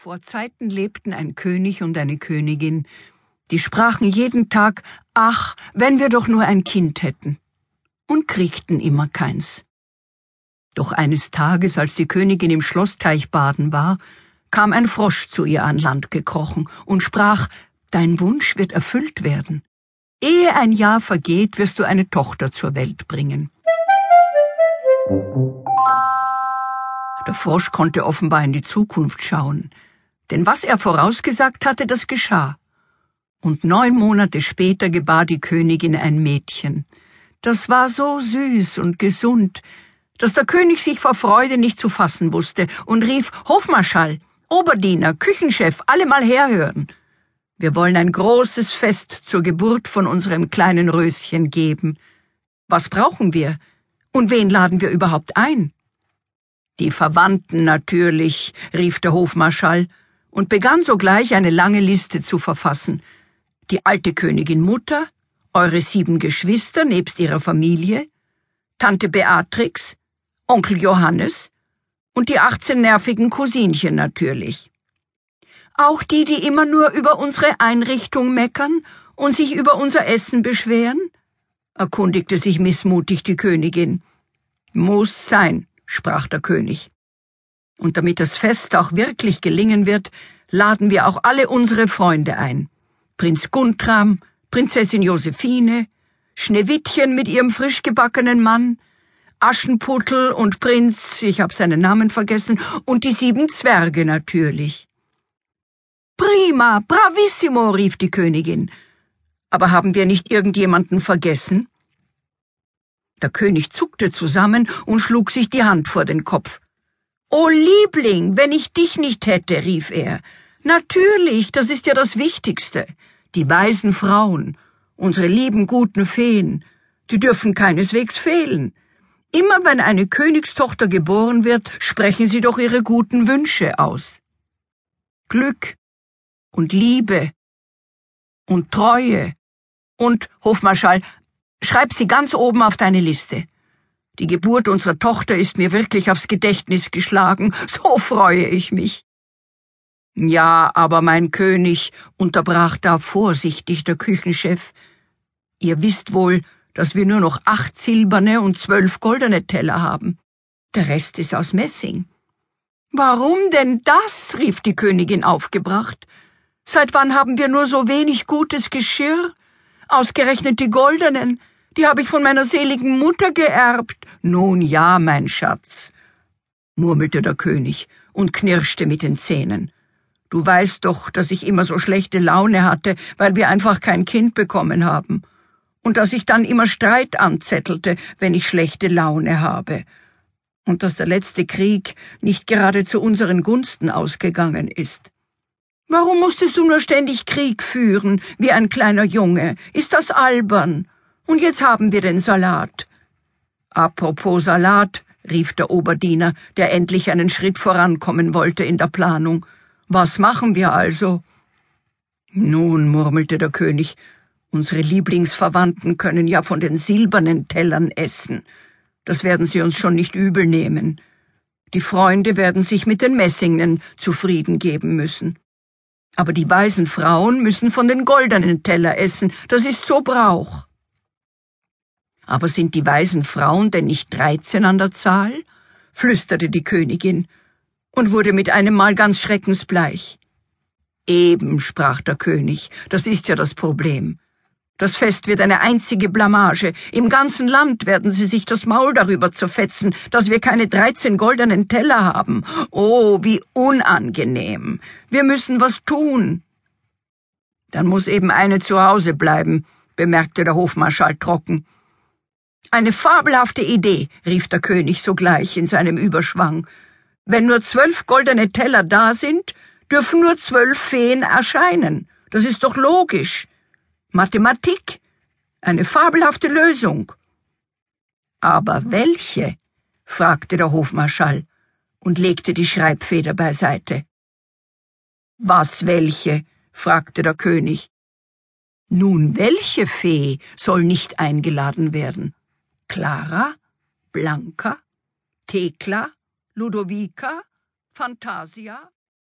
Vor Zeiten lebten ein König und eine Königin, die sprachen jeden Tag, ach, wenn wir doch nur ein Kind hätten, und kriegten immer keins. Doch eines Tages, als die Königin im Schlossteich baden war, kam ein Frosch zu ihr an Land gekrochen und sprach, Dein Wunsch wird erfüllt werden. Ehe ein Jahr vergeht, wirst du eine Tochter zur Welt bringen. Der Frosch konnte offenbar in die Zukunft schauen denn was er vorausgesagt hatte, das geschah. Und neun Monate später gebar die Königin ein Mädchen. Das war so süß und gesund, dass der König sich vor Freude nicht zu fassen wusste und rief Hofmarschall, Oberdiener, Küchenchef, alle mal herhören. Wir wollen ein großes Fest zur Geburt von unserem kleinen Röschen geben. Was brauchen wir? Und wen laden wir überhaupt ein? Die Verwandten natürlich, rief der Hofmarschall und begann sogleich eine lange Liste zu verfassen. Die alte Königin Mutter, eure sieben Geschwister nebst ihrer Familie, Tante Beatrix, Onkel Johannes und die 18 nervigen Cousinchen natürlich. Auch die, die immer nur über unsere Einrichtung meckern und sich über unser Essen beschweren? erkundigte sich missmutig die Königin. Muss sein, sprach der König. Und damit das Fest auch wirklich gelingen wird, laden wir auch alle unsere Freunde ein. Prinz Guntram, Prinzessin Josephine, Schneewittchen mit ihrem frisch gebackenen Mann, Aschenputtel und Prinz, ich hab seinen Namen vergessen, und die sieben Zwerge natürlich. Prima, bravissimo, rief die Königin. Aber haben wir nicht irgendjemanden vergessen? Der König zuckte zusammen und schlug sich die Hand vor den Kopf. Oh Liebling, wenn ich dich nicht hätte, rief er. Natürlich, das ist ja das Wichtigste. Die weisen Frauen, unsere lieben guten Feen, die dürfen keineswegs fehlen. Immer wenn eine Königstochter geboren wird, sprechen sie doch ihre guten Wünsche aus. Glück und Liebe und Treue und, Hofmarschall, schreib sie ganz oben auf deine Liste. Die Geburt unserer Tochter ist mir wirklich aufs Gedächtnis geschlagen, so freue ich mich. Ja, aber mein König, unterbrach da vorsichtig der Küchenchef, ihr wisst wohl, dass wir nur noch acht silberne und zwölf goldene Teller haben. Der Rest ist aus Messing. Warum denn das? rief die Königin aufgebracht. Seit wann haben wir nur so wenig gutes Geschirr? Ausgerechnet die goldenen, die habe ich von meiner seligen Mutter geerbt. Nun ja, mein Schatz, murmelte der König und knirschte mit den Zähnen. Du weißt doch, dass ich immer so schlechte Laune hatte, weil wir einfach kein Kind bekommen haben. Und dass ich dann immer Streit anzettelte, wenn ich schlechte Laune habe. Und dass der letzte Krieg nicht gerade zu unseren Gunsten ausgegangen ist. Warum musstest du nur ständig Krieg führen, wie ein kleiner Junge? Ist das albern? Und jetzt haben wir den Salat. Apropos Salat, rief der Oberdiener, der endlich einen Schritt vorankommen wollte in der Planung. Was machen wir also? Nun, murmelte der König, unsere Lieblingsverwandten können ja von den silbernen Tellern essen. Das werden sie uns schon nicht übel nehmen. Die Freunde werden sich mit den Messingen zufrieden geben müssen. Aber die weisen Frauen müssen von den goldenen Teller essen, das ist so Brauch. Aber sind die weisen Frauen denn nicht dreizehn an der Zahl? flüsterte die Königin und wurde mit einem Mal ganz schreckensbleich. Eben, sprach der König, das ist ja das Problem. Das Fest wird eine einzige Blamage. Im ganzen Land werden sie sich das Maul darüber zerfetzen, dass wir keine dreizehn goldenen Teller haben. Oh, wie unangenehm. Wir müssen was tun. Dann muss eben eine zu Hause bleiben, bemerkte der Hofmarschall trocken. Eine fabelhafte Idee, rief der König sogleich in seinem Überschwang. Wenn nur zwölf goldene Teller da sind, dürfen nur zwölf Feen erscheinen. Das ist doch logisch. Mathematik. Eine fabelhafte Lösung. Aber welche? fragte der Hofmarschall und legte die Schreibfeder beiseite. Was welche? fragte der König. Nun, welche Fee soll nicht eingeladen werden? Clara, Blanca, Thekla, Ludovica, Fantasia,